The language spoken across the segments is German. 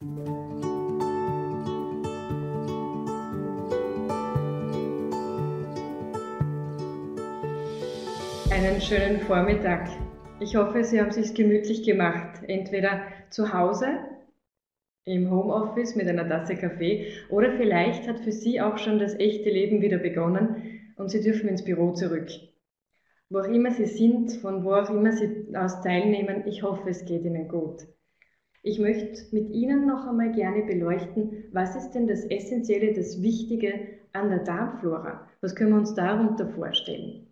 Einen schönen Vormittag. Ich hoffe, Sie haben es sich gemütlich gemacht, entweder zu Hause, im Homeoffice mit einer Tasse Kaffee oder vielleicht hat für Sie auch schon das echte Leben wieder begonnen und Sie dürfen ins Büro zurück. Wo auch immer Sie sind, von wo auch immer Sie aus teilnehmen, ich hoffe, es geht Ihnen gut. Ich möchte mit Ihnen noch einmal gerne beleuchten, was ist denn das Essentielle, das Wichtige an der Darmflora? Was können wir uns darunter vorstellen?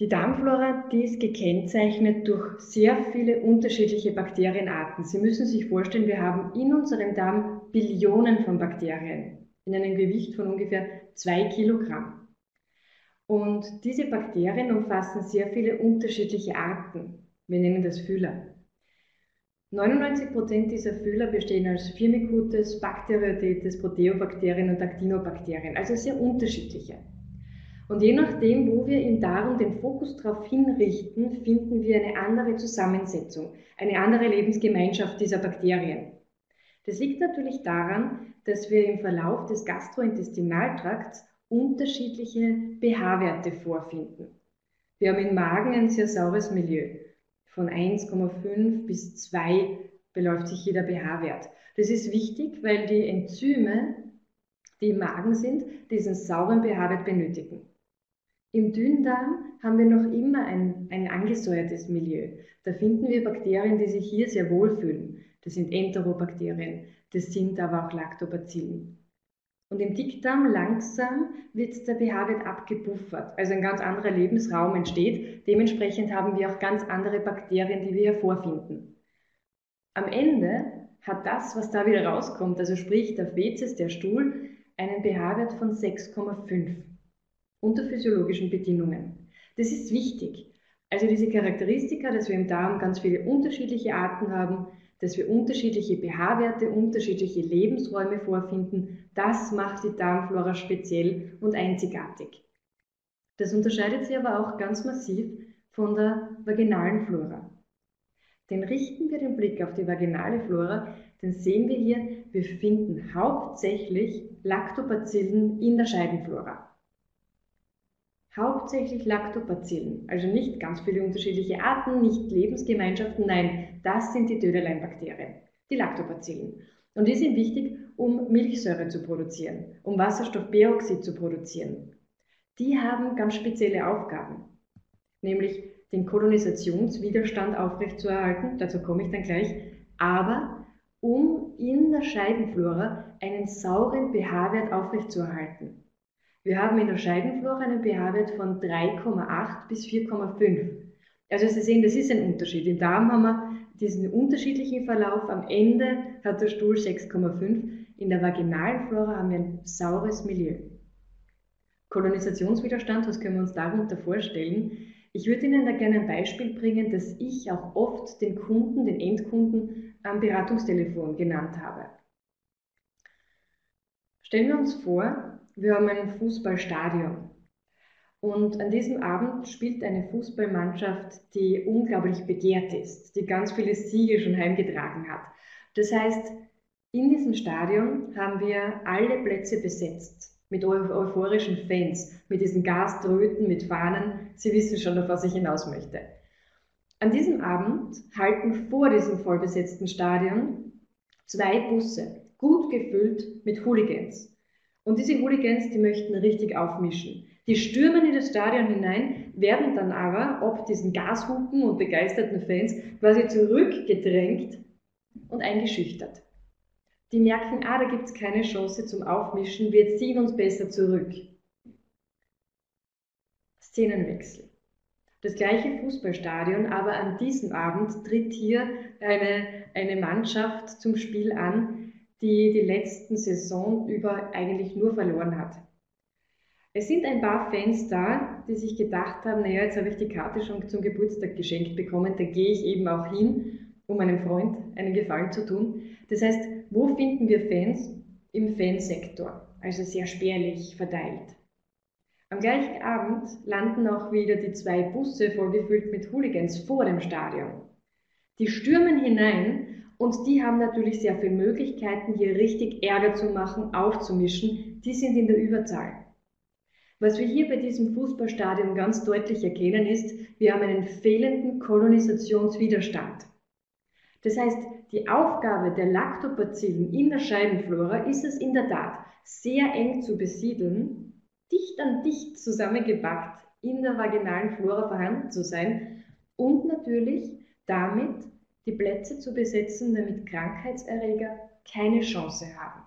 Die Darmflora, die ist gekennzeichnet durch sehr viele unterschiedliche Bakterienarten. Sie müssen sich vorstellen, wir haben in unserem Darm Billionen von Bakterien in einem Gewicht von ungefähr zwei Kilogramm. Und diese Bakterien umfassen sehr viele unterschiedliche Arten. Wir nennen das Fühler. 99% dieser Fühler bestehen als Firmicutes, Bacteroidetes, Proteobakterien und Actinobakterien, also sehr unterschiedliche. Und je nachdem, wo wir im Darm den Fokus darauf hinrichten, finden wir eine andere Zusammensetzung, eine andere Lebensgemeinschaft dieser Bakterien. Das liegt natürlich daran, dass wir im Verlauf des Gastrointestinaltrakts unterschiedliche pH-Werte vorfinden. Wir haben im Magen ein sehr saures Milieu. Von 1,5 bis 2 beläuft sich jeder pH-Wert. Das ist wichtig, weil die Enzyme, die im Magen sind, diesen sauren pH-Wert benötigen. Im Dünndarm haben wir noch immer ein, ein angesäuertes Milieu. Da finden wir Bakterien, die sich hier sehr wohlfühlen. Das sind Enterobakterien, das sind aber auch Lactobacillen. Und im Dickdarm langsam wird der pH-Wert abgepuffert, also ein ganz anderer Lebensraum entsteht. Dementsprechend haben wir auch ganz andere Bakterien, die wir hier vorfinden. Am Ende hat das, was da wieder rauskommt, also sprich der Fezes, der Stuhl, einen pH-Wert von 6,5 unter physiologischen Bedingungen. Das ist wichtig. Also diese Charakteristika, dass wir im Darm ganz viele unterschiedliche Arten haben, dass wir unterschiedliche pH-Werte, unterschiedliche Lebensräume vorfinden, das macht die Darmflora speziell und einzigartig. Das unterscheidet sie aber auch ganz massiv von der vaginalen Flora. Denn richten wir den Blick auf die vaginale Flora, dann sehen wir hier, wir finden hauptsächlich Lactobacillen in der Scheidenflora. Hauptsächlich Lactobacillen, also nicht ganz viele unterschiedliche Arten, nicht Lebensgemeinschaften, nein, das sind die Dödeleinbakterien, die Lactobacillen. Und die sind wichtig, um Milchsäure zu produzieren, um Wasserstoffperoxid zu produzieren. Die haben ganz spezielle Aufgaben, nämlich den Kolonisationswiderstand aufrechtzuerhalten, dazu komme ich dann gleich, aber um in der Scheidenflora einen sauren pH-Wert aufrechtzuerhalten. Wir haben in der Scheidenflora einen pH-Wert von 3,8 bis 4,5. Also Sie sehen, das ist ein Unterschied. Im Darm haben wir diesen unterschiedlichen Verlauf. Am Ende hat der Stuhl 6,5. In der vaginalen Flora haben wir ein saures Milieu. Kolonisationswiderstand, was können wir uns darunter vorstellen? Ich würde Ihnen da gerne ein Beispiel bringen, das ich auch oft den Kunden, den Endkunden am Beratungstelefon genannt habe. Stellen wir uns vor, wir haben ein Fußballstadion. Und an diesem Abend spielt eine Fußballmannschaft, die unglaublich begehrt ist, die ganz viele Siege schon heimgetragen hat. Das heißt, in diesem Stadion haben wir alle Plätze besetzt mit euphorischen Fans, mit diesen Gaströten, mit Fahnen. Sie wissen schon, auf was ich hinaus möchte. An diesem Abend halten vor diesem vollbesetzten Stadion zwei Busse, gut gefüllt mit Hooligans. Und diese Hooligans, die möchten richtig aufmischen. Die stürmen in das Stadion hinein, werden dann aber, ob diesen Gashupen und begeisterten Fans, quasi zurückgedrängt und eingeschüchtert. Die merken, ah, da gibt es keine Chance zum Aufmischen, wir ziehen uns besser zurück. Szenenwechsel. Das gleiche Fußballstadion, aber an diesem Abend tritt hier eine, eine Mannschaft zum Spiel an, die die letzten Saison über eigentlich nur verloren hat. Es sind ein paar Fans da, die sich gedacht haben, naja, jetzt habe ich die Karte schon zum Geburtstag geschenkt bekommen, da gehe ich eben auch hin, um meinem Freund einen Gefallen zu tun. Das heißt, wo finden wir Fans? Im Fansektor, also sehr spärlich verteilt. Am gleichen Abend landen auch wieder die zwei Busse vollgefüllt mit Hooligans vor dem Stadion. Die stürmen hinein Und die haben natürlich sehr viele Möglichkeiten, hier richtig Ärger zu machen, aufzumischen. Die sind in der Überzahl. Was wir hier bei diesem Fußballstadion ganz deutlich erkennen ist, wir haben einen fehlenden Kolonisationswiderstand. Das heißt, die Aufgabe der Lactobacillen in der Scheidenflora ist es in der Tat, sehr eng zu besiedeln, dicht an dicht zusammengepackt in der vaginalen Flora vorhanden zu sein und natürlich damit die Plätze zu besetzen, damit Krankheitserreger keine Chance haben.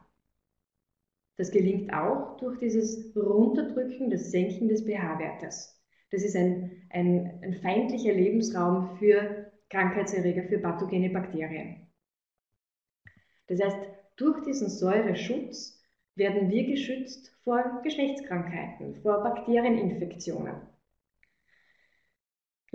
Das gelingt auch durch dieses Runterdrücken, das Senken des pH-Wertes. Das ist ein, ein, ein feindlicher Lebensraum für Krankheitserreger, für pathogene Bakterien. Das heißt, durch diesen Säureschutz werden wir geschützt vor Geschlechtskrankheiten, vor Bakterieninfektionen.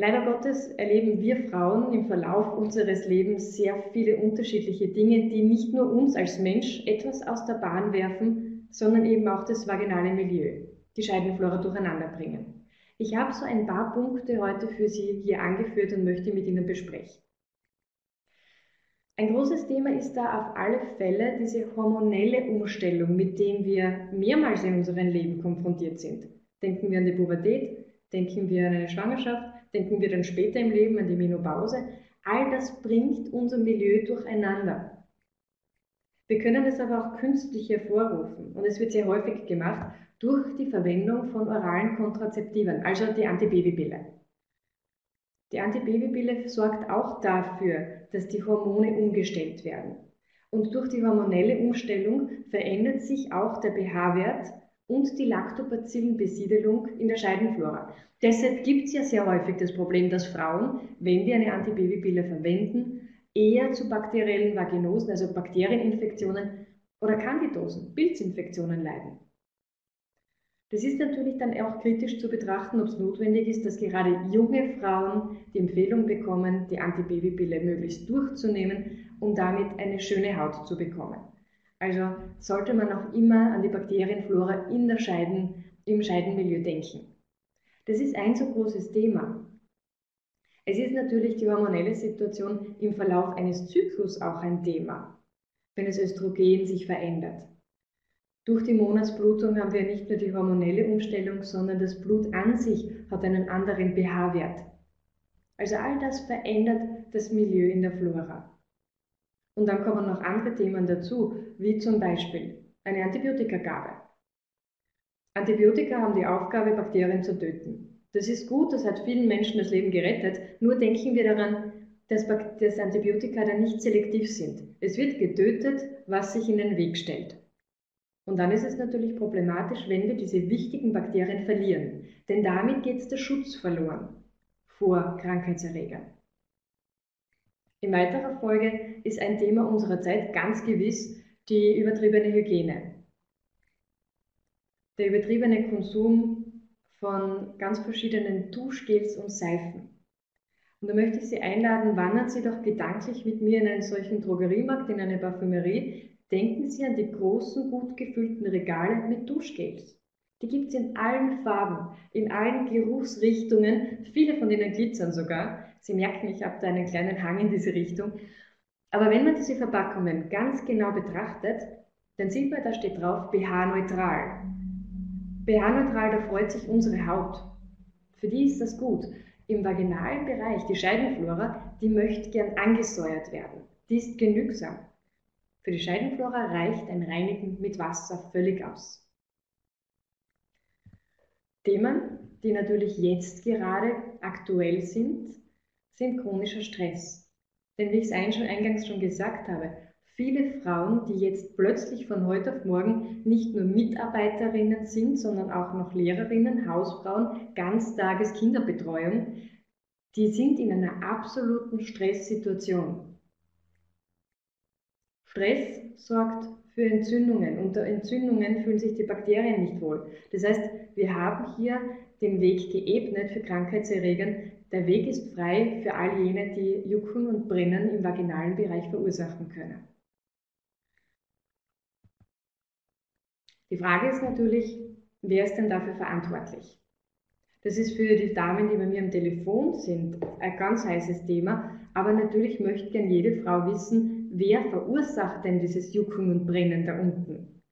Leider Gottes erleben wir Frauen im Verlauf unseres Lebens sehr viele unterschiedliche Dinge, die nicht nur uns als Mensch etwas aus der Bahn werfen, sondern eben auch das vaginale Milieu, die Scheidenflora durcheinander bringen. Ich habe so ein paar Punkte heute für Sie hier angeführt und möchte mit Ihnen besprechen. Ein großes Thema ist da auf alle Fälle diese hormonelle Umstellung, mit dem wir mehrmals in unserem Leben konfrontiert sind. Denken wir an die Pubertät, denken wir an eine Schwangerschaft, denken wir dann später im Leben an die Menopause. All das bringt unser Milieu durcheinander. Wir können es aber auch künstlich hervorrufen und es wird sehr häufig gemacht durch die Verwendung von oralen Kontrazeptiven, also die Antibabypille. Die Antibabypille sorgt auch dafür, dass die Hormone umgestellt werden. Und durch die hormonelle Umstellung verändert sich auch der pH-Wert und die Lactobacillenbesiedelung in der Scheidenflora. Deshalb gibt es ja sehr häufig das Problem, dass Frauen, wenn die eine Antibabypille verwenden, eher zu bakteriellen Vaginosen, also Bakterieninfektionen oder Candidosen, Pilzinfektionen leiden. Das ist natürlich dann auch kritisch zu betrachten, ob es notwendig ist, dass gerade junge Frauen die Empfehlung bekommen, die Antibabypille möglichst durchzunehmen, um damit eine schöne Haut zu bekommen. Also sollte man auch immer an die Bakterienflora in der Scheiden, im Scheidenmilieu denken. Das ist ein so großes Thema. Es ist natürlich die hormonelle Situation im Verlauf eines Zyklus auch ein Thema, wenn das Östrogen sich verändert. Durch die Monatsblutung haben wir nicht nur die hormonelle Umstellung, sondern das Blut an sich hat einen anderen pH-Wert. Also all das verändert das Milieu in der Flora. Und dann kommen noch andere Themen dazu, wie zum Beispiel eine Antibiotikagabe. Antibiotika haben die Aufgabe, Bakterien zu töten. Das ist gut, das hat vielen Menschen das Leben gerettet, nur denken wir daran, dass, dass Antibiotika dann nicht selektiv sind. Es wird getötet, was sich in den Weg stellt. Und dann ist es natürlich problematisch, wenn wir diese wichtigen Bakterien verlieren, denn damit geht der Schutz verloren vor Krankheitserregern. In weiterer Folge ist ein Thema unserer Zeit ganz gewiss die übertriebene Hygiene. Der übertriebene Konsum von ganz verschiedenen Duschgels und Seifen. Und da möchte ich Sie einladen, wandern Sie doch gedanklich mit mir in einen solchen Drogeriemarkt, in eine Parfümerie, Denken Sie an die großen, gut gefüllten Regale mit Duschgels. Die gibt es in allen Farben, in allen Geruchsrichtungen, viele von denen glitzern sogar. Sie merken, ich habe da einen kleinen Hang in diese Richtung. Aber wenn man diese Verpackungen ganz genau betrachtet, dann sieht man, da steht drauf pH-neutral. pH-neutral, da freut sich unsere Haut. Für die ist das gut. Im vaginalen Bereich, die Scheidenflora, die möchte gern angesäuert werden. Die ist genügsam. Für die Scheidenflora reicht ein Reinigen mit Wasser völlig aus. Themen, die natürlich jetzt gerade aktuell sind, sind chronischer Stress. Denn wie ich es eingangs schon gesagt habe, viele Frauen, die jetzt plötzlich von heute auf morgen nicht nur Mitarbeiterinnen sind, sondern auch noch Lehrerinnen, Hausfrauen, Ganztages-Kinderbetreuung, die sind in einer absoluten Stresssituation. Stress sorgt für Entzündungen. Unter Entzündungen fühlen sich die Bakterien nicht wohl. Das heißt, wir haben hier den Weg geebnet für Krankheitserregern. Der Weg ist frei für all jene, die Jucken und Brennen im vaginalen Bereich verursachen können. Die Frage ist natürlich, wer ist denn dafür verantwortlich? Das ist für die Damen, die bei mir am Telefon sind, ein ganz heißes Thema, aber natürlich möchte gern jede Frau wissen, wer verursacht denn dieses Jucken und Brennen da unten.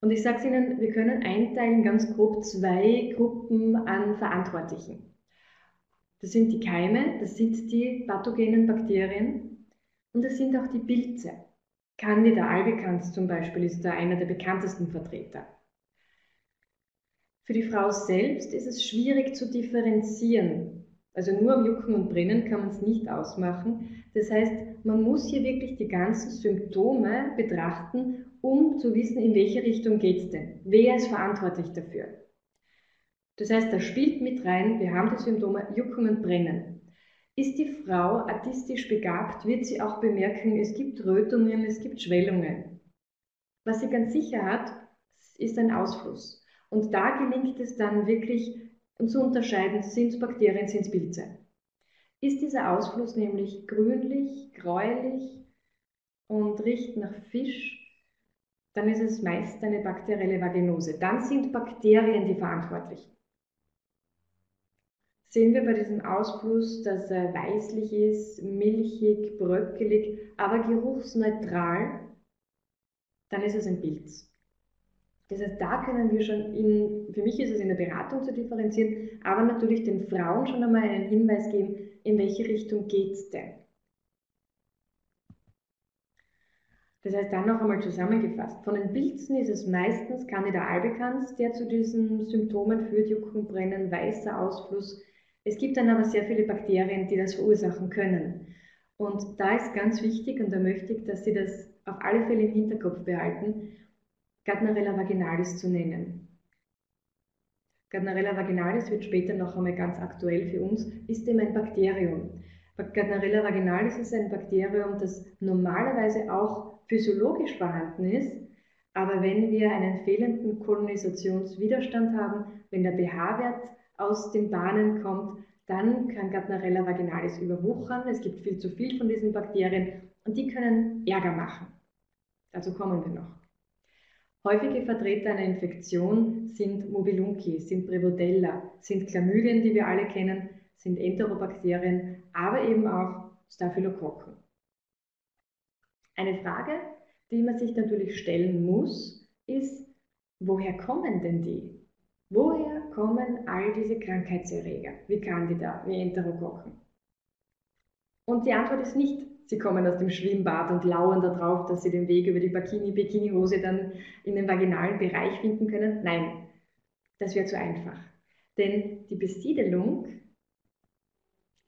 Und ich sage es Ihnen, wir können einteilen ganz grob zwei Gruppen an Verantwortlichen. Das sind die Keime, das sind die pathogenen Bakterien und das sind auch die Pilze. Candida albicans zum Beispiel ist da einer der bekanntesten Vertreter. Für die Frau selbst ist es schwierig zu differenzieren. Also nur am Jucken und Brennen kann man es nicht ausmachen. Das heißt, man muss hier wirklich die ganzen Symptome betrachten, um zu wissen, in welche Richtung geht es denn. Wer ist verantwortlich dafür? Das heißt, da spielt mit rein, wir haben die Symptome Jucken und Brennen. Ist die Frau artistisch begabt, wird sie auch bemerken, es gibt Rötungen, es gibt Schwellungen. Was sie ganz sicher hat, ist ein Ausfluss. Und da gelingt es dann wirklich zu unterscheiden, sind es Bakterien, sind es Pilze. Ist dieser Ausfluss nämlich grünlich, gräulich und riecht nach Fisch, dann ist es meist eine bakterielle Vaginose. Dann sind Bakterien die verantwortlich. Sehen wir bei diesem Ausfluss, dass er weißlich ist, milchig, bröckelig, aber geruchsneutral, dann ist es ein Pilz. Das heißt, da können wir schon, in, für mich ist es in der Beratung zu differenzieren, aber natürlich den Frauen schon einmal einen Hinweis geben, in welche Richtung geht es denn. Das heißt, dann noch einmal zusammengefasst. Von den Pilzen ist es meistens Candida albicans, der zu diesen Symptomen führt, Jucken, Brennen, weißer Ausfluss. Es gibt dann aber sehr viele Bakterien, die das verursachen können. Und da ist ganz wichtig, und da möchte ich, dass Sie das auf alle Fälle im Hinterkopf behalten, Gardnerella vaginalis zu nennen. Gardnerella vaginalis wird später noch einmal ganz aktuell für uns, ist eben ein Bakterium. Gardnerella vaginalis ist ein Bakterium, das normalerweise auch physiologisch vorhanden ist, aber wenn wir einen fehlenden Kolonisationswiderstand haben, wenn der pH-Wert aus den Bahnen kommt, dann kann Gardnerella vaginalis überwuchern. Es gibt viel zu viel von diesen Bakterien und die können Ärger machen. Dazu kommen wir noch. Häufige Vertreter einer Infektion sind Mobilunki, sind Prevotella, sind Chlamydien, die wir alle kennen, sind Enterobakterien, aber eben auch Staphylokokken. Eine Frage, die man sich natürlich stellen muss, ist, woher kommen denn die? Woher kommen all diese Krankheitserreger, wie Candida, wie Enterokokken? Und die Antwort ist nicht sie kommen aus dem Schwimmbad und lauern darauf, dass sie den Weg über die Bikini-Bikini-Hose dann in den vaginalen Bereich finden können. Nein, das wäre zu einfach. Denn die Besiedelung,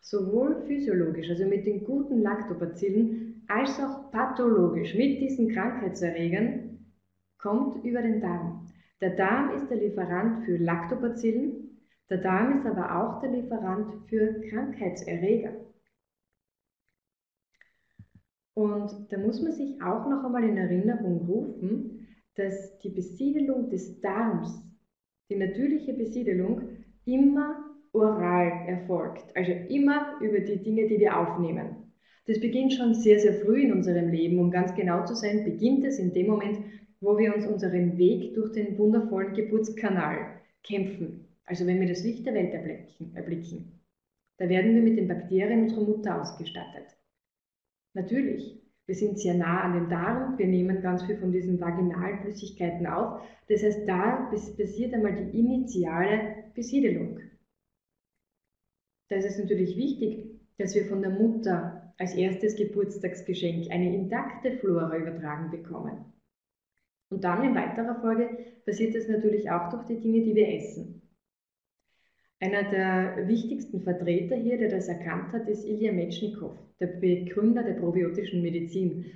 sowohl physiologisch, also mit den guten Lactobacillen, als auch pathologisch mit diesen Krankheitserregern, kommt über den Darm. Der Darm ist der Lieferant für Lactobacillen, der Darm ist aber auch der Lieferant für Krankheitserreger. Und da muss man sich auch noch einmal in Erinnerung rufen, dass die Besiedelung des Darms, die natürliche Besiedelung, immer oral erfolgt. Also immer über die Dinge, die wir aufnehmen. Das beginnt schon sehr, sehr früh in unserem Leben. Um ganz genau zu sein, beginnt es in dem Moment, wo wir uns unseren Weg durch den wundervollen Geburtskanal kämpfen. Also wenn wir das Licht der Welt erblicken. Da werden wir mit den Bakterien unserer Mutter ausgestattet. Natürlich, wir sind sehr nah an den Darm, wir nehmen ganz viel von diesen vaginalen Flüssigkeiten auf. Das heißt, da passiert einmal die initiale Besiedelung. Da ist es natürlich wichtig, dass wir von der Mutter als erstes Geburtstagsgeschenk eine intakte Flora übertragen bekommen. Und dann in weiterer Folge passiert das natürlich auch durch die Dinge, die wir essen. Einer der wichtigsten Vertreter hier, der das erkannt hat, ist Ilya Metschnikow, der Begründer der probiotischen Medizin.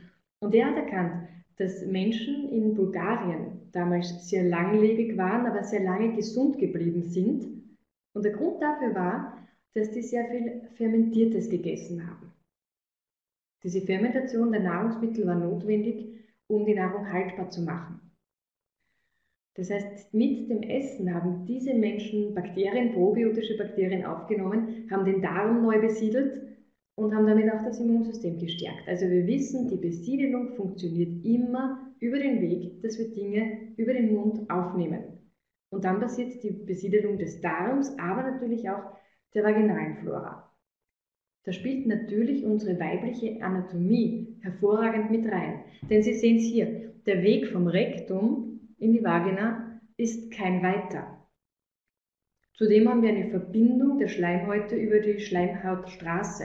Und er hat erkannt, dass Menschen in Bulgarien damals sehr langlebig waren, aber sehr lange gesund geblieben sind. Und der Grund dafür war, dass die sehr viel Fermentiertes gegessen haben. Diese Fermentation der Nahrungsmittel war notwendig, um die Nahrung haltbar zu machen. Das heißt, mit dem Essen haben diese Menschen Bakterien, probiotische Bakterien aufgenommen, haben den Darm neu besiedelt und haben damit auch das Immunsystem gestärkt. Also wir wissen, die Besiedelung funktioniert immer über den Weg, dass wir Dinge über den Mund aufnehmen. Und dann passiert die Besiedelung des Darms, aber natürlich auch der vaginalen Flora. Da spielt natürlich unsere weibliche Anatomie hervorragend mit rein. Denn Sie sehen es hier, der Weg vom Rektum in die Vagina ist kein weiter. Zudem haben wir eine Verbindung der Schleimhäute über die Schleimhautstraße.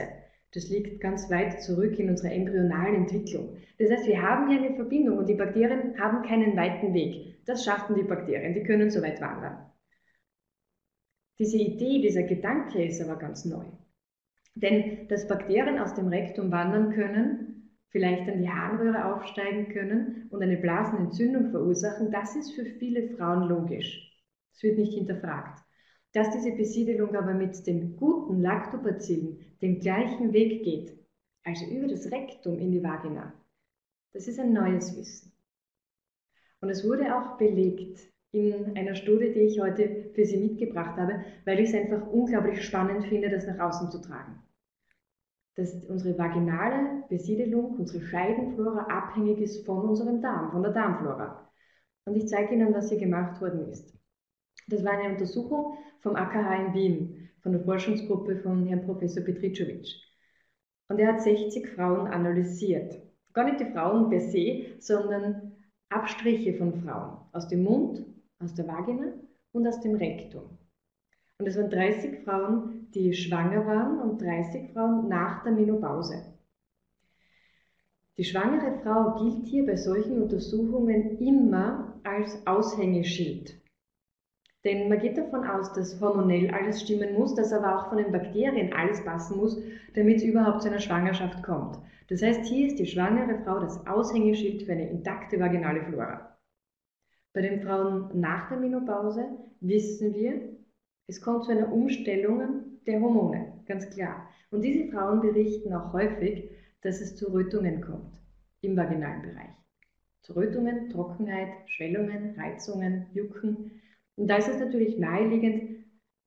Das liegt ganz weit zurück in unserer embryonalen Entwicklung. Das heißt, wir haben hier eine Verbindung und die Bakterien haben keinen weiten Weg. Das schaffen die Bakterien, die können so weit wandern. Diese Idee, dieser Gedanke ist aber ganz neu. Denn dass Bakterien aus dem Rektum wandern können, vielleicht an die Harnröhre aufsteigen können und eine Blasenentzündung verursachen, das ist für viele Frauen logisch. Es wird nicht hinterfragt. Dass diese Besiedelung aber mit den guten Lactobacillen den gleichen Weg geht, also über das Rektum in die Vagina, das ist ein neues Wissen. Und es wurde auch belegt in einer Studie, die ich heute für Sie mitgebracht habe, weil ich es einfach unglaublich spannend finde, das nach außen zu tragen. Dass unsere vaginale Besiedelung, unsere Scheidenflora abhängig ist von unserem Darm, von der Darmflora. Und ich zeige Ihnen, was hier gemacht worden ist. Das war eine Untersuchung vom AKH in Wien, von der Forschungsgruppe von Herrn Professor Petricevic. Und er hat 60 Frauen analysiert. Gar nicht die Frauen per se, sondern Abstriche von Frauen aus dem Mund, aus der Vagina und aus dem Rektum. Und es waren 30 Frauen, die schwanger waren und 30 Frauen nach der Menopause. Die schwangere Frau gilt hier bei solchen Untersuchungen immer als Aushängeschild denn man geht davon aus, dass hormonell alles stimmen muss, dass aber auch von den Bakterien alles passen muss, damit es überhaupt zu einer Schwangerschaft kommt. Das heißt, hier ist die schwangere Frau das Aushängeschild für eine intakte vaginale Flora. Bei den Frauen nach der Menopause wissen wir, es kommt zu einer Umstellung der Hormone, ganz klar. Und diese Frauen berichten auch häufig, dass es zu Rötungen kommt im vaginalen Bereich. Zu Rötungen, Trockenheit, Schwellungen, Reizungen, Jucken, und da ist es natürlich naheliegend,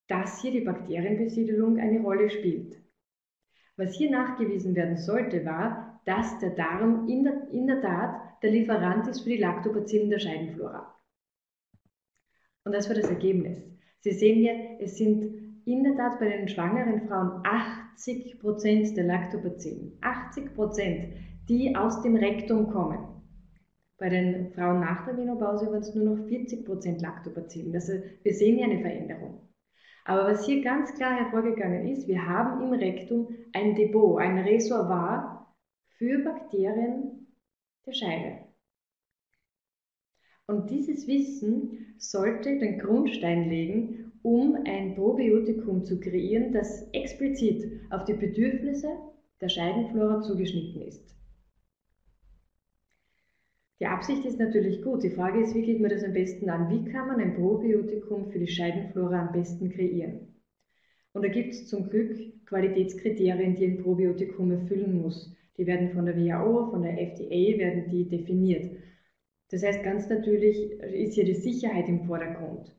dass hier die Bakterienbesiedelung eine Rolle spielt. Was hier nachgewiesen werden sollte, war, dass der Darm in der, in der Tat der Lieferant ist für die Lactobacillen der Scheidenflora. Und das war das Ergebnis. Sie sehen hier, es sind in der Tat bei den schwangeren Frauen 80% der Lactobacillen, 80%, die aus dem Rektum kommen. Bei den Frauen nach der Menopause waren es nur noch 40% Lactobacillen. Also wir sehen hier eine Veränderung. Aber was hier ganz klar hervorgegangen ist, wir haben im Rektum ein Depot, ein Reservoir für Bakterien der Scheide. Und dieses Wissen sollte den Grundstein legen, um ein Probiotikum zu kreieren, das explizit auf die Bedürfnisse der Scheidenflora zugeschnitten ist. Die Absicht ist natürlich gut. Die Frage ist, wie geht man das am besten an? Wie kann man ein Probiotikum für die Scheidenflora am besten kreieren? Und da gibt es zum Glück Qualitätskriterien, die ein Probiotikum erfüllen muss. Die werden von der WHO, von der FDA, werden die definiert. Das heißt, ganz natürlich ist hier die Sicherheit im Vordergrund.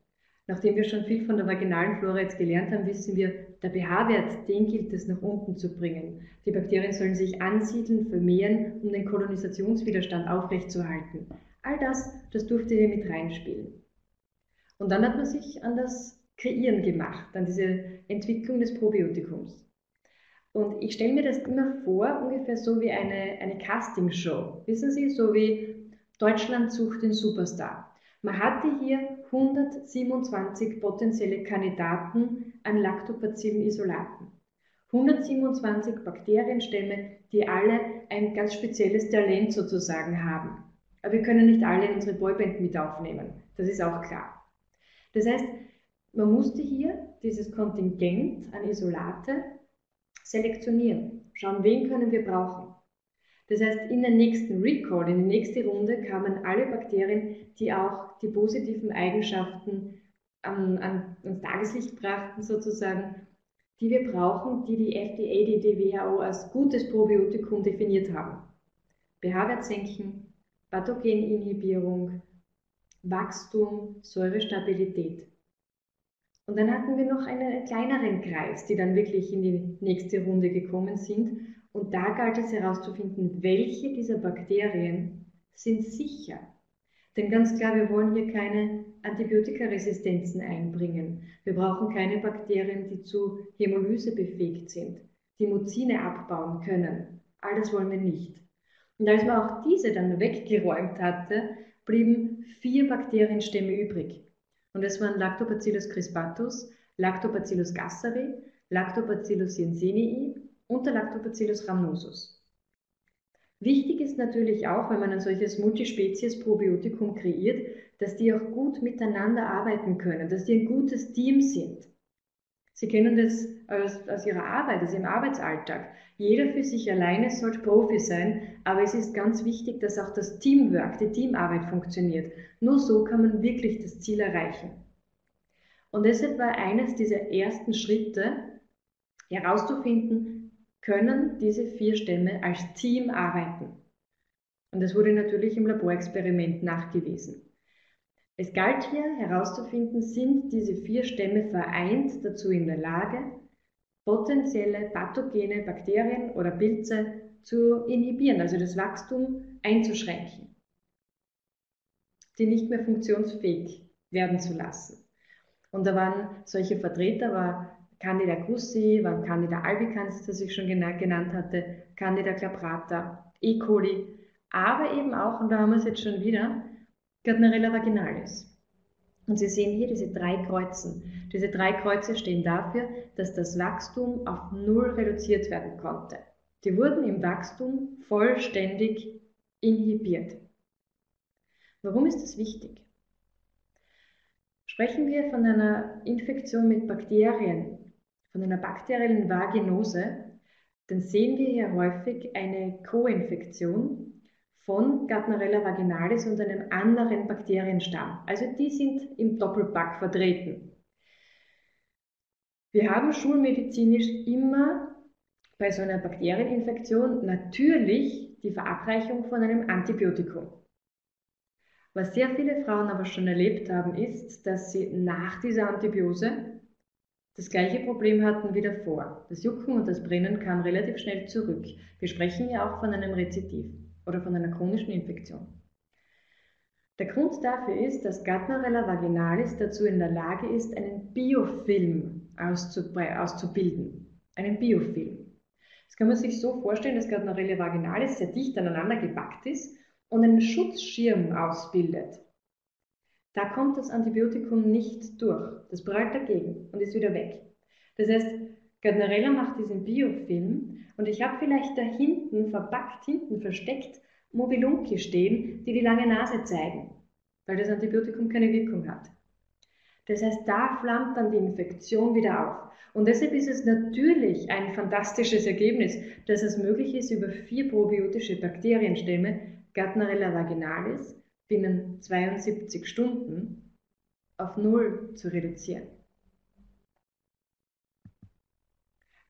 Nachdem wir schon viel von der vaginalen Flora jetzt gelernt haben, wissen wir, der pH-Wert, den gilt es nach unten zu bringen. Die Bakterien sollen sich ansiedeln, vermehren, um den Kolonisationswiderstand aufrechtzuerhalten. All das, das durfte hier mit reinspielen. Und dann hat man sich an das Kreieren gemacht, an diese Entwicklung des Probiotikums. Und ich stelle mir das immer vor, ungefähr so wie eine, eine Castingshow. Wissen Sie, so wie Deutschland sucht den Superstar. Man hatte hier 127 potenzielle Kandidaten an Lactobacillen-Isolaten. 127 Bakterienstämme, die alle ein ganz spezielles Talent sozusagen haben. Aber wir können nicht alle in unsere Boyband mit aufnehmen. Das ist auch klar. Das heißt, man musste hier dieses Kontingent an Isolate selektionieren. Schauen, wen können wir brauchen. Das heißt, in den nächsten Recall, in die nächste Runde, kamen alle Bakterien, die auch die positiven Eigenschaften an, an, ans Tageslicht brachten, sozusagen, die wir brauchen, die die FDA, die, die WHO als gutes Probiotikum definiert haben. pH-Wert senken, Pathogeninhibierung, Wachstum, Säurestabilität. Und dann hatten wir noch einen kleineren Kreis, die dann wirklich in die nächste Runde gekommen sind und da galt es herauszufinden, welche dieser Bakterien sind sicher. Denn ganz klar, wir wollen hier keine Antibiotikaresistenzen einbringen. Wir brauchen keine Bakterien, die zu Hämolyse befähigt sind, die Muzine abbauen können. All das wollen wir nicht. Und als man auch diese dann weggeräumt hatte, blieben vier Bakterienstämme übrig. Und es waren Lactobacillus crispatus, Lactobacillus gasseri, Lactobacillus jensenii und der Lactobacillus rhamnosus. Wichtig ist natürlich auch, wenn man ein solches Multispezies-Probiotikum kreiert, dass die auch gut miteinander arbeiten können, dass die ein gutes Team sind. Sie kennen das aus, aus Ihrer Arbeit, aus Ihrem Arbeitsalltag. Jeder für sich alleine sollte Profi sein, aber es ist ganz wichtig, dass auch das Teamwork, die Teamarbeit funktioniert. Nur so kann man wirklich das Ziel erreichen. Und deshalb war eines dieser ersten Schritte herauszufinden, können diese vier Stämme als Team arbeiten. Und das wurde natürlich im Laborexperiment nachgewiesen. Es galt hier herauszufinden, sind diese vier Stämme vereint dazu in der Lage, potenzielle pathogene Bakterien oder Pilze zu inhibieren, also das Wachstum einzuschränken, die nicht mehr funktionsfähig werden zu lassen. Und da waren solche Vertreter, war Candida crussi, war Candida albicans, das ich schon genannt hatte, Candida claprata, E. coli, aber eben auch, und da haben wir es jetzt schon wieder, Gardnerella vaginalis. Und Sie sehen hier diese drei Kreuzen. Diese drei Kreuze stehen dafür, dass das Wachstum auf Null reduziert werden konnte. Die wurden im Wachstum vollständig inhibiert. Warum ist das wichtig? Sprechen wir von einer Infektion mit Bakterien, von einer bakteriellen Vaginose, dann sehen wir hier häufig eine Co-Infektion von Gardnerella vaginalis und einem anderen Bakterienstamm. Also die sind im Doppelpack vertreten. Wir haben schulmedizinisch immer bei so einer Bakterieninfektion natürlich die Verabreichung von einem Antibiotikum. Was sehr viele Frauen aber schon erlebt haben, ist, dass sie nach dieser Antibiose das gleiche Problem hatten wie davor. Das Jucken und das Brennen kam relativ schnell zurück. Wir sprechen ja auch von einem Rezidiv oder von einer chronischen Infektion. Der Grund dafür ist, dass Gardnerella vaginalis dazu in der Lage ist, einen Biofilm auszubilden. Einen Biofilm. Das kann man sich so vorstellen, dass Gardnerella vaginalis sehr dicht aneinander gepackt ist und einen Schutzschirm ausbildet. Da kommt das Antibiotikum nicht durch. Das prallt dagegen und ist wieder weg. Das heißt, Gardnerella macht diesen Biofilm und ich habe vielleicht da hinten verpackt, hinten versteckt Mobilunki stehen, die die lange Nase zeigen, weil das Antibiotikum keine Wirkung hat. Das heißt, da flammt dann die Infektion wieder auf. Und deshalb ist es natürlich ein fantastisches Ergebnis, dass es möglich ist, über vier probiotische Bakterienstämme, Gardnerella vaginalis, binnen 72 Stunden auf Null zu reduzieren.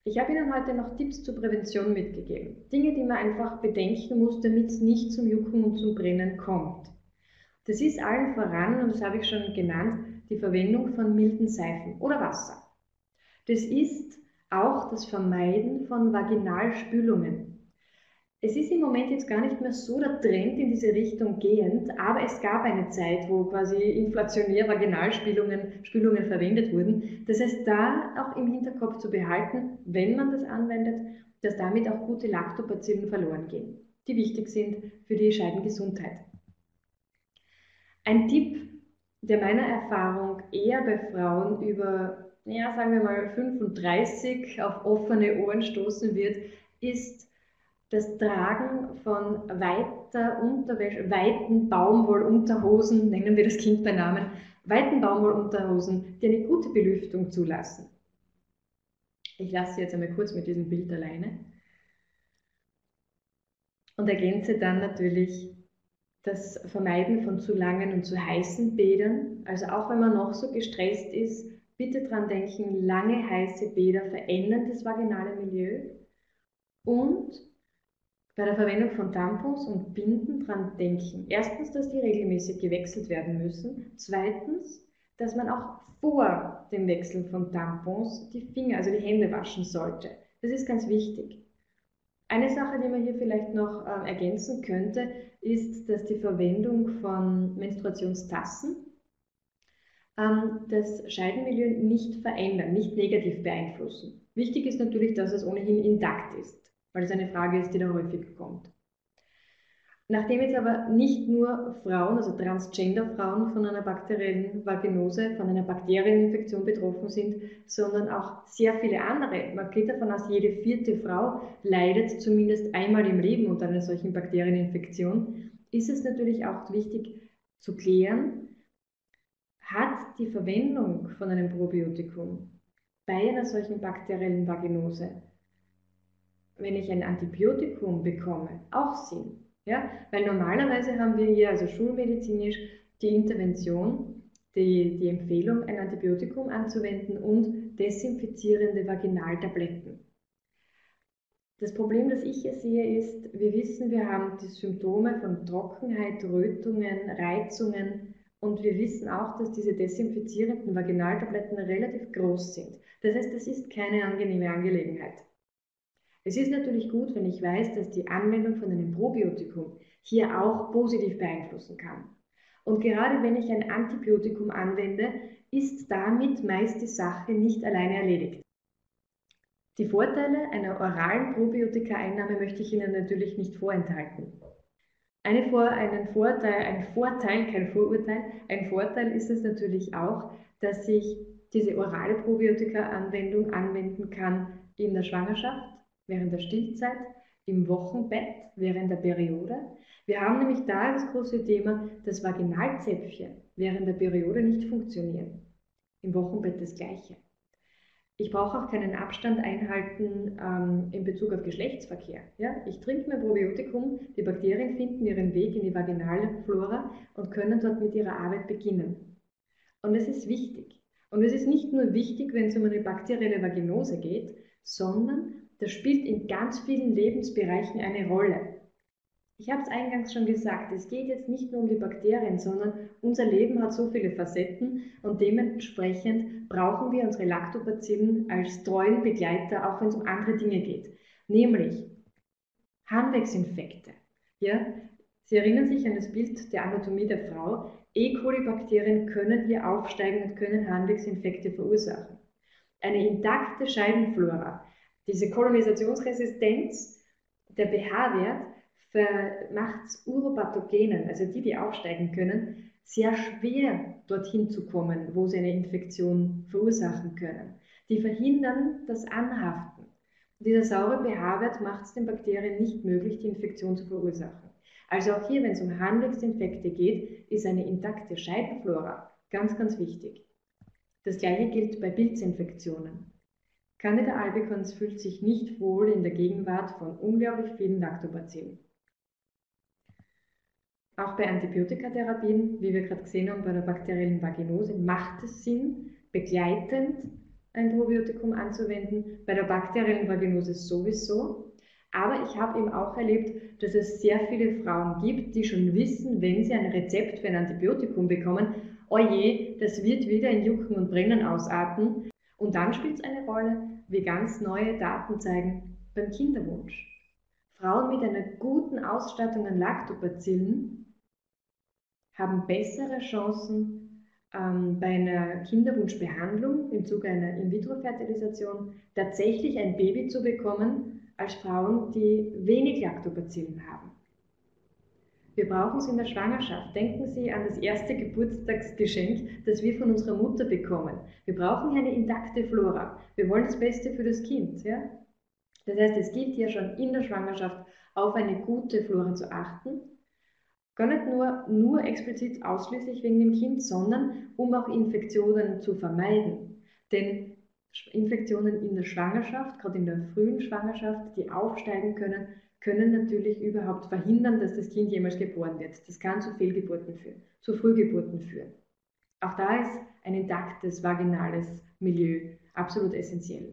Ich habe Ihnen heute noch Tipps zur Prävention mitgegeben. Dinge, die man einfach bedenken muss, damit es nicht zum Jucken und zum Brennen kommt. Das ist allen voran, und das habe ich schon genannt, die Verwendung von milden Seifen oder Wasser. Das ist auch das Vermeiden von Vaginalspülungen. Es ist im Moment jetzt gar nicht mehr so der Trend in diese Richtung gehend, aber es gab eine Zeit, wo quasi inflationär Vaginalspülungen Spülungen verwendet wurden. Das heißt, da auch im Hinterkopf zu behalten, wenn man das anwendet, dass damit auch gute Lactobacillen verloren gehen, die wichtig sind für die Scheidengesundheit. Ein Tipp, der meiner Erfahrung eher bei Frauen über, ja, sagen wir mal 35 auf offene Ohren stoßen wird, ist, das Tragen von weiter Unterwäsche, weiten Baumwollunterhosen, nennen wir das Kind bei Namen, weiten Baumwollunterhosen, die eine gute Belüftung zulassen. Ich lasse Sie jetzt einmal kurz mit diesem Bild alleine und ergänze dann natürlich das Vermeiden von zu langen und zu heißen Bädern. Also auch wenn man noch so gestresst ist, bitte dran denken, lange heiße Bäder verändern das vaginale Milieu und bei der Verwendung von Tampons und Binden dran denken. Erstens, dass die regelmäßig gewechselt werden müssen. Zweitens, dass man auch vor dem Wechsel von Tampons die Finger, also die Hände waschen sollte. Das ist ganz wichtig. Eine Sache, die man hier vielleicht noch äh, ergänzen könnte, ist, dass die Verwendung von Menstruationstassen ähm, das Scheidenmilieu nicht verändern, nicht negativ beeinflussen. Wichtig ist natürlich, dass es ohnehin intakt ist, weil es eine Frage ist, die da häufig kommt. Nachdem jetzt aber nicht nur Frauen, also Transgender-Frauen von einer bakteriellen Vaginose, von einer Bakterieninfektion betroffen sind, sondern auch sehr viele andere. Man geht davon aus, jede vierte Frau leidet zumindest einmal im Leben unter einer solchen Bakterieninfektion, ist es natürlich auch wichtig zu klären, hat die Verwendung von einem Probiotikum bei einer solchen bakteriellen Vaginose, wenn ich ein Antibiotikum bekomme, auch Sinn? Ja? Weil normalerweise haben wir hier, also schulmedizinisch, die Intervention, die, die Empfehlung, ein Antibiotikum anzuwenden und desinfizierende Vaginaltabletten. Das Problem, das ich hier sehe, ist, wir wissen, wir haben die Symptome von Trockenheit, Rötungen, Reizungen und wir wissen auch, dass diese desinfizierenden Vaginaltabletten relativ groß sind. Das heißt, das ist keine angenehme Angelegenheit. Es ist natürlich gut, wenn ich weiß, dass die Anwendung von einem Probiotikum hier auch positiv beeinflussen kann. Und gerade wenn ich ein Antibiotikum anwende, ist damit meist die Sache nicht alleine erledigt. Die Vorteile einer oralen Probiotika-Einnahme möchte ich Ihnen natürlich nicht vorenthalten. Vor einen Vorteil, ein Vorteil, kein Vorurteil, ein Vorteil ist es natürlich auch, dass ich diese orale Probiotika-Anwendung anwenden kann in der Schwangerschaft, während der Stillzeit, im Wochenbett, während der Periode. Wir haben nämlich da das große Thema, dass Vaginalzäpfchen während der Periode nicht funktionieren. Im Wochenbett das gleiche. Ich brauche auch keinen Abstand einhalten ähm, in Bezug auf Geschlechtsverkehr. Ja? Ich trinke mein Probiotikum, die Bakterien finden ihren Weg in die vaginale Flora und können dort mit ihrer Arbeit beginnen. Und es ist wichtig. Und es ist nicht nur wichtig, wenn es um eine bakterielle Vaginose geht, sondern das spielt in ganz vielen Lebensbereichen eine Rolle. Ich habe es eingangs schon gesagt, es geht jetzt nicht nur um die Bakterien, sondern unser Leben hat so viele Facetten und dementsprechend brauchen wir unsere Lactobacillen als treuen Begleiter, auch wenn es um andere Dinge geht. Nämlich Harnwegsinfekte. Ja? Sie erinnern sich an das Bild der Anatomie der Frau. E. coli-Bakterien können hier aufsteigen und können Harnwegsinfekte verursachen. Eine intakte Scheidenflora diese Kolonisationsresistenz, der pH-Wert, macht es Uropathogenen, also die, die aufsteigen können, sehr schwer dorthin zu kommen, wo sie eine Infektion verursachen können. Die verhindern das Anhaften. Dieser saure pH-Wert macht es den Bakterien nicht möglich, die Infektion zu verursachen. Also auch hier, wenn es um Harnwegsinfekte geht, ist eine intakte Scheidenflora ganz, ganz wichtig. Das gleiche gilt bei Pilzinfektionen. Candida albicans fühlt sich nicht wohl in der Gegenwart von unglaublich vielen Lactobacillen. Auch bei Antibiotikatherapien, wie wir gerade gesehen haben bei der bakteriellen Vaginose, macht es Sinn, begleitend ein Probiotikum anzuwenden, bei der bakteriellen Vaginose sowieso. Aber ich habe eben auch erlebt, dass es sehr viele Frauen gibt, die schon wissen, wenn sie ein Rezept für ein Antibiotikum bekommen, oje, das wird wieder in Jucken und Brennen ausarten. Und dann spielt es eine Rolle, wie ganz neue Daten zeigen beim Kinderwunsch. Frauen mit einer guten Ausstattung an Lactobacillen haben bessere Chancen, ähm, bei einer Kinderwunschbehandlung im Zuge einer In-vitro-Fertilisation tatsächlich ein Baby zu bekommen, als Frauen, die wenig Lactobacillen haben. Wir brauchen es in der Schwangerschaft. Denken Sie an das erste Geburtstagsgeschenk, das wir von unserer Mutter bekommen. Wir brauchen eine intakte Flora. Wir wollen das Beste für das Kind. Ja? Das heißt, es gilt ja schon in der Schwangerschaft auf eine gute Flora zu achten. Gar nicht nur, nur explizit ausschließlich wegen dem Kind, sondern um auch Infektionen zu vermeiden. Denn Infektionen in der Schwangerschaft, gerade in der frühen Schwangerschaft, die aufsteigen können, können natürlich überhaupt verhindern, dass das Kind jemals geboren wird. Das kann zu Fehlgeburten führen, zu Frühgeburten führen. Auch da ist ein intaktes vaginales Milieu absolut essentiell.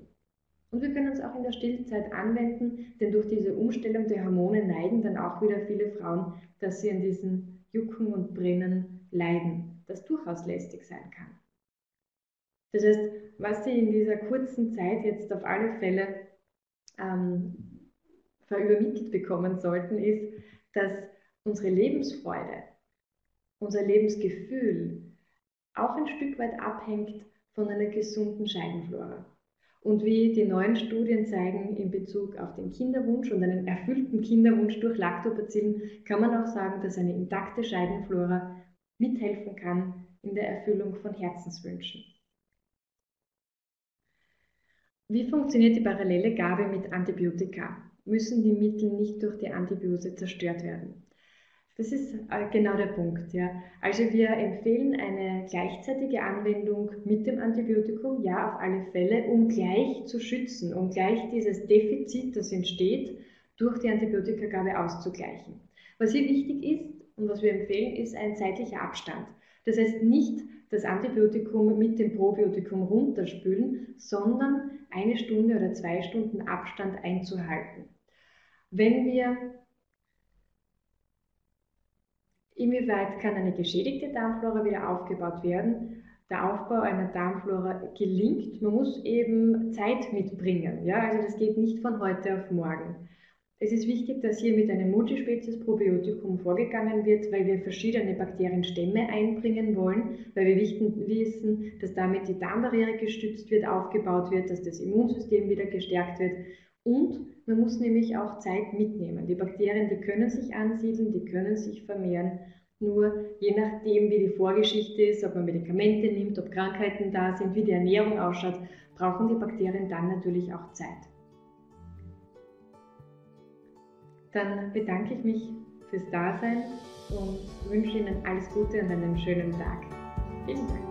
Und wir können es auch in der Stillzeit anwenden, denn durch diese Umstellung der Hormone neigen dann auch wieder viele Frauen, dass sie an diesen Jucken und Brennen leiden, das durchaus lästig sein kann. Das heißt, was Sie in dieser kurzen Zeit jetzt auf alle Fälle ähm, verübermittelt bekommen sollten, ist, dass unsere Lebensfreude, unser Lebensgefühl auch ein Stück weit abhängt von einer gesunden Scheidenflora. Und wie die neuen Studien zeigen in Bezug auf den Kinderwunsch und einen erfüllten Kinderwunsch durch Lactobacillen, kann man auch sagen, dass eine intakte Scheidenflora mithelfen kann in der Erfüllung von Herzenswünschen. Wie funktioniert die parallele Gabe mit Antibiotika? Müssen die Mittel nicht durch die Antibiose zerstört werden? Das ist äh, genau der Punkt. Ja. Also wir empfehlen eine gleichzeitige Anwendung mit dem Antibiotikum, ja, auf alle Fälle, um gleich zu schützen, um gleich dieses Defizit, das entsteht, durch die Antibiotikagabe auszugleichen. Was hier wichtig ist und was wir empfehlen, ist ein zeitlicher Abstand. Das heißt nicht das Antibiotikum mit dem Probiotikum runterspülen, sondern eine Stunde oder zwei Stunden Abstand einzuhalten. Wenn wir Inwieweit kann eine geschädigte Darmflora wieder aufgebaut werden? Der Aufbau einer Darmflora gelingt. Man muss eben Zeit mitbringen. Ja? Also das geht nicht von heute auf morgen. Es ist wichtig, dass hier mit einem Multispezies-Probiotikum vorgegangen wird, weil wir verschiedene Bakterienstämme einbringen wollen, weil wir wissen, dass damit die Darmbarriere gestützt wird, aufgebaut wird, dass das Immunsystem wieder gestärkt wird. Und man muss nämlich auch Zeit mitnehmen. Die Bakterien, die können sich ansiedeln, die können sich vermehren. Nur je nachdem, wie die Vorgeschichte ist, ob man Medikamente nimmt, ob Krankheiten da sind, wie die Ernährung ausschaut, brauchen die Bakterien dann natürlich auch Zeit. Dann bedanke ich mich fürs Dasein und wünsche Ihnen alles Gute und einen schönen Tag. Vielen Dank.